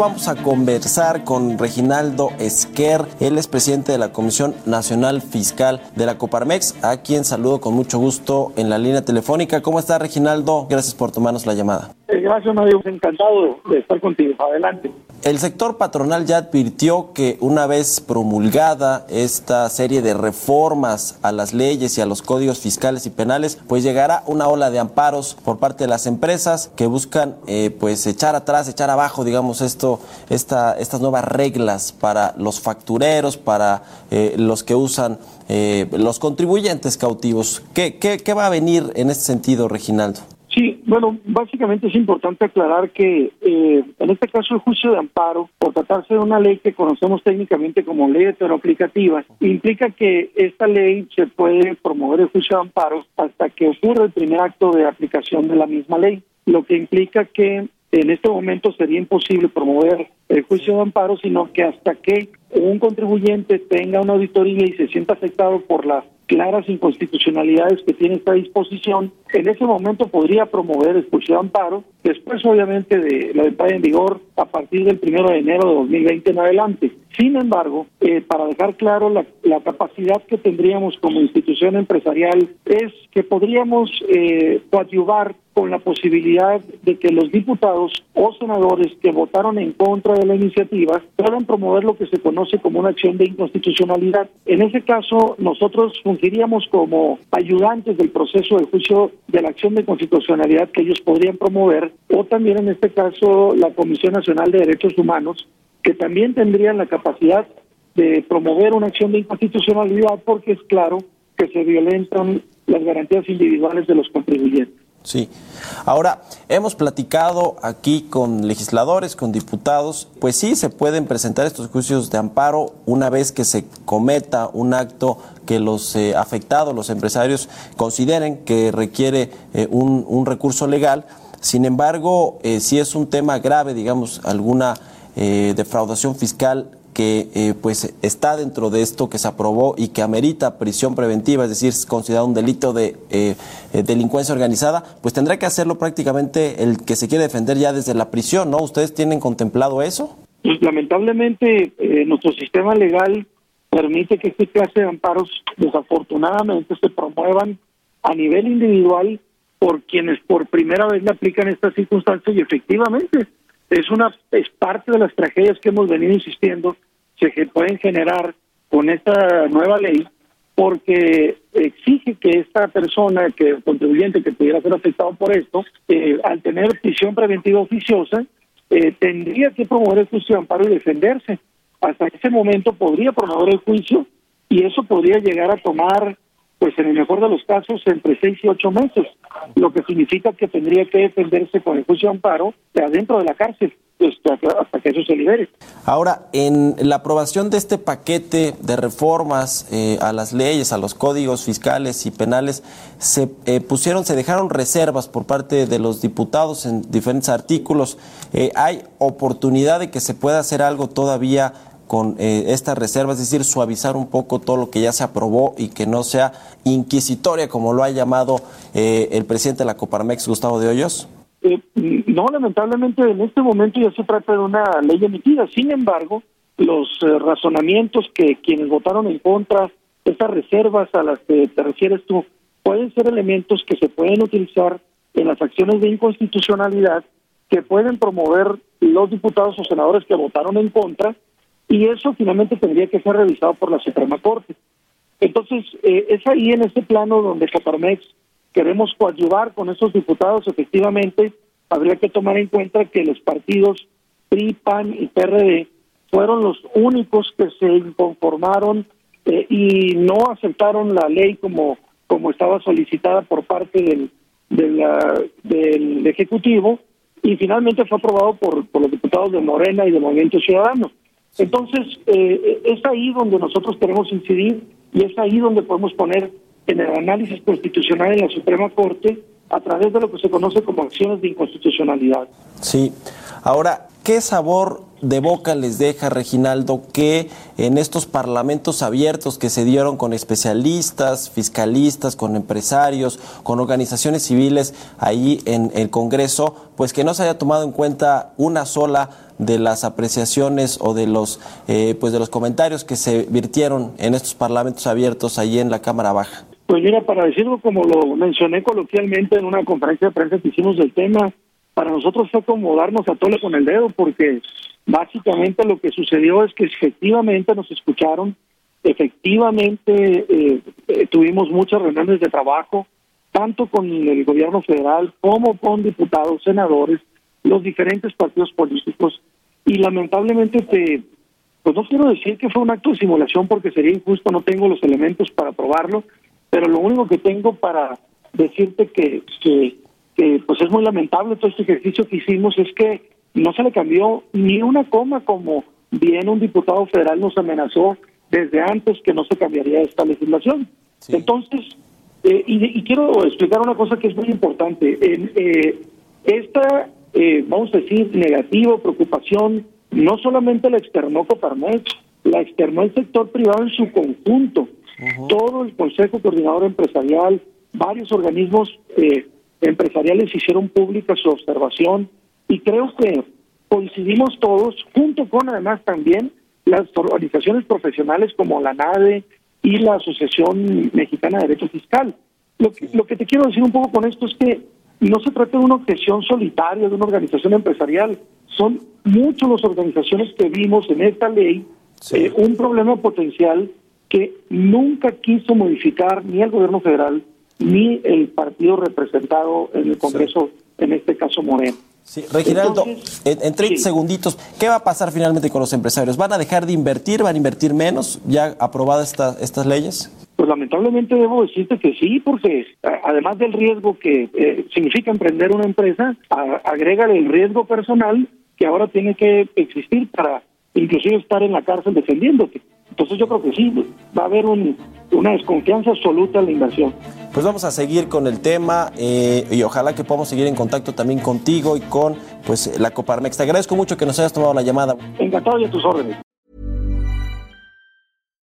Vamos a conversar con Reginaldo Esquer, él es presidente de la Comisión Nacional Fiscal de la Coparmex, a quien saludo con mucho gusto en la línea telefónica. ¿Cómo está Reginaldo? Gracias por tomarnos la llamada. Gracias, Mario. Encantado de estar contigo. Adelante. El sector patronal ya advirtió que una vez promulgada esta serie de reformas a las leyes y a los códigos fiscales y penales, pues llegará una ola de amparos por parte de las empresas que buscan eh, pues echar atrás, echar abajo, digamos, esto, esta, estas nuevas reglas para los factureros, para eh, los que usan eh, los contribuyentes cautivos. ¿Qué, qué, ¿Qué va a venir en este sentido, Reginaldo? Sí, bueno, básicamente es importante aclarar que eh, en este caso el juicio de amparo, por tratarse de una ley que conocemos técnicamente como ley heteroaplicativa, implica que esta ley se puede promover el juicio de amparo hasta que ocurra el primer acto de aplicación de la misma ley, lo que implica que en este momento sería imposible promover el juicio de amparo, sino que hasta que un contribuyente tenga una auditoría y se sienta afectado por la claras inconstitucionalidades que tiene esta disposición, en ese momento podría promover expulsión de amparo, después obviamente de la entrada en vigor a partir del primero de enero de 2020 en adelante. Sin embargo, eh, para dejar claro la, capacidad que tendríamos como institución empresarial es que podríamos eh, coadyuvar con la posibilidad de que los diputados o senadores que votaron en contra de la iniciativa puedan promover lo que se conoce como una acción de inconstitucionalidad. En ese caso, nosotros fungiríamos como ayudantes del proceso de juicio de la acción de constitucionalidad que ellos podrían promover, o también en este caso la Comisión Nacional de Derechos Humanos, que también tendrían la capacidad de promover una acción de inconstitucionalidad porque es claro que se violentan las garantías individuales de los contribuyentes. Sí. Ahora, hemos platicado aquí con legisladores, con diputados, pues sí, se pueden presentar estos juicios de amparo una vez que se cometa un acto que los eh, afectados, los empresarios, consideren que requiere eh, un, recurso legal. Sin embargo, eh, si es un tema grave, digamos, alguna defraudación fiscal que eh, pues está dentro de esto que se aprobó y que amerita prisión preventiva, es decir, es considerado un delito de eh, eh, delincuencia organizada, pues tendrá que hacerlo prácticamente el que se quiere defender ya desde la prisión, ¿no? ¿Ustedes tienen contemplado eso? Pues lamentablemente nuestro sistema legal permite que este clase de amparos desafortunadamente se promuevan a nivel individual por quienes por primera vez le aplican estas circunstancias y efectivamente es una es parte de las tragedias que hemos venido insistiendo se pueden generar con esta nueva ley porque exige que esta persona, que contribuyente que pudiera ser afectado por esto, eh, al tener prisión preventiva oficiosa, eh, tendría que promover el juicio de amparo y defenderse. Hasta ese momento podría promover el juicio y eso podría llegar a tomar pues en el mejor de los casos entre seis y ocho meses, lo que significa que tendría que defenderse con el juicio de amparo de adentro de la cárcel pues, hasta que eso se libere. Ahora, en la aprobación de este paquete de reformas eh, a las leyes, a los códigos fiscales y penales, se eh, pusieron, se dejaron reservas por parte de los diputados en diferentes artículos. Eh, ¿Hay oportunidad de que se pueda hacer algo todavía con eh, estas reservas, es decir, suavizar un poco todo lo que ya se aprobó y que no sea inquisitoria, como lo ha llamado eh, el presidente de la Coparmex, Gustavo de Hoyos? Eh, no, lamentablemente en este momento ya se trata de una ley emitida. Sin embargo, los razonamientos que quienes votaron en contra, estas reservas a las que te refieres tú, pueden ser elementos que se pueden utilizar en las acciones de inconstitucionalidad que pueden promover los diputados o senadores que votaron en contra y eso finalmente tendría que ser revisado por la Suprema Corte. Entonces, eh, es ahí en ese plano donde Caparmex queremos coadyuvar con esos diputados, efectivamente, habría que tomar en cuenta que los partidos PRI, PAN y PRD fueron los únicos que se inconformaron eh, y no aceptaron la ley como, como estaba solicitada por parte del, del Ejecutivo y finalmente fue aprobado por, por los diputados de Morena y de Movimiento Ciudadano. Entonces, eh, es ahí donde nosotros queremos incidir y es ahí donde podemos poner en el análisis constitucional en la Suprema Corte a través de lo que se conoce como acciones de inconstitucionalidad. Sí. Ahora, ¿qué sabor de boca les deja, Reginaldo, que en estos parlamentos abiertos que se dieron con especialistas, fiscalistas, con empresarios, con organizaciones civiles ahí en el Congreso, pues que no se haya tomado en cuenta una sola de las apreciaciones o de los eh, pues de los comentarios que se virtieron en estos parlamentos abiertos ahí en la Cámara Baja? Pues mira, para decirlo como lo mencioné coloquialmente en una conferencia de prensa que hicimos del tema, para nosotros fue como darnos a tole con el dedo, porque básicamente lo que sucedió es que efectivamente nos escucharon, efectivamente eh, eh, tuvimos muchas reuniones de trabajo, tanto con el gobierno federal como con diputados, senadores, los diferentes partidos políticos, y lamentablemente te, pues no quiero decir que fue un acto de simulación porque sería injusto, no tengo los elementos para probarlo, pero lo único que tengo para decirte que, que pues es muy lamentable todo este ejercicio que hicimos es que no se le cambió ni una coma como bien un diputado federal nos amenazó desde antes que no se cambiaría esta legislación. Entonces, eh, y, quiero explicar una cosa que es muy importante. En, eh, esta, eh, vamos a decir, negativa preocupación, no solamente la externó Coparmex, la externó el sector privado en su conjunto. Todo el Consejo Coordinador Empresarial, varios organismos eh, empresariales hicieron pública su observación y creo que coincidimos todos, junto con además también las organizaciones profesionales como la NADE y la Asociación Mexicana de Derecho Fiscal. Lo que, lo que te quiero decir un poco con esto es que no se trata de una objeción solitaria de una organización empresarial, son muchas las organizaciones que vimos en esta ley eh, un problema potencial que nunca quiso modificar ni el gobierno federal ni el partido representado en el Congreso, en este caso Moreno. Sí, Reginaldo, en, 30 segunditos, ¿qué va a pasar finalmente con los empresarios? ¿Van a dejar de invertir? ¿Van a invertir menos ya aprobadas estas leyes? Pues lamentablemente debo decirte que sí, porque además del riesgo que eh, significa emprender una empresa, agrega el riesgo personal que ahora tiene que existir para inclusive estar en la cárcel defendiéndote. Entonces yo creo que sí, va a haber una desconfianza absoluta en la inversión. Pues vamos a seguir con el tema eh, y ojalá que podamos seguir en contacto también contigo y con pues la Coparmex. Te agradezco mucho que nos hayas tomado la llamada. Encantado y a tus órdenes.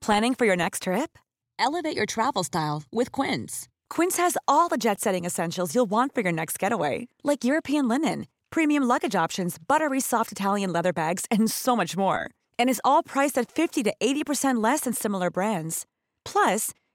Planning for your next trip? Elevate your travel style with Quince. Quince has all the jet-setting essentials you'll want for your next getaway, like European linen, premium luggage options, buttery soft Italian leather bags, and so much more. And is all priced at 50 to 80% less than similar brands. Plus,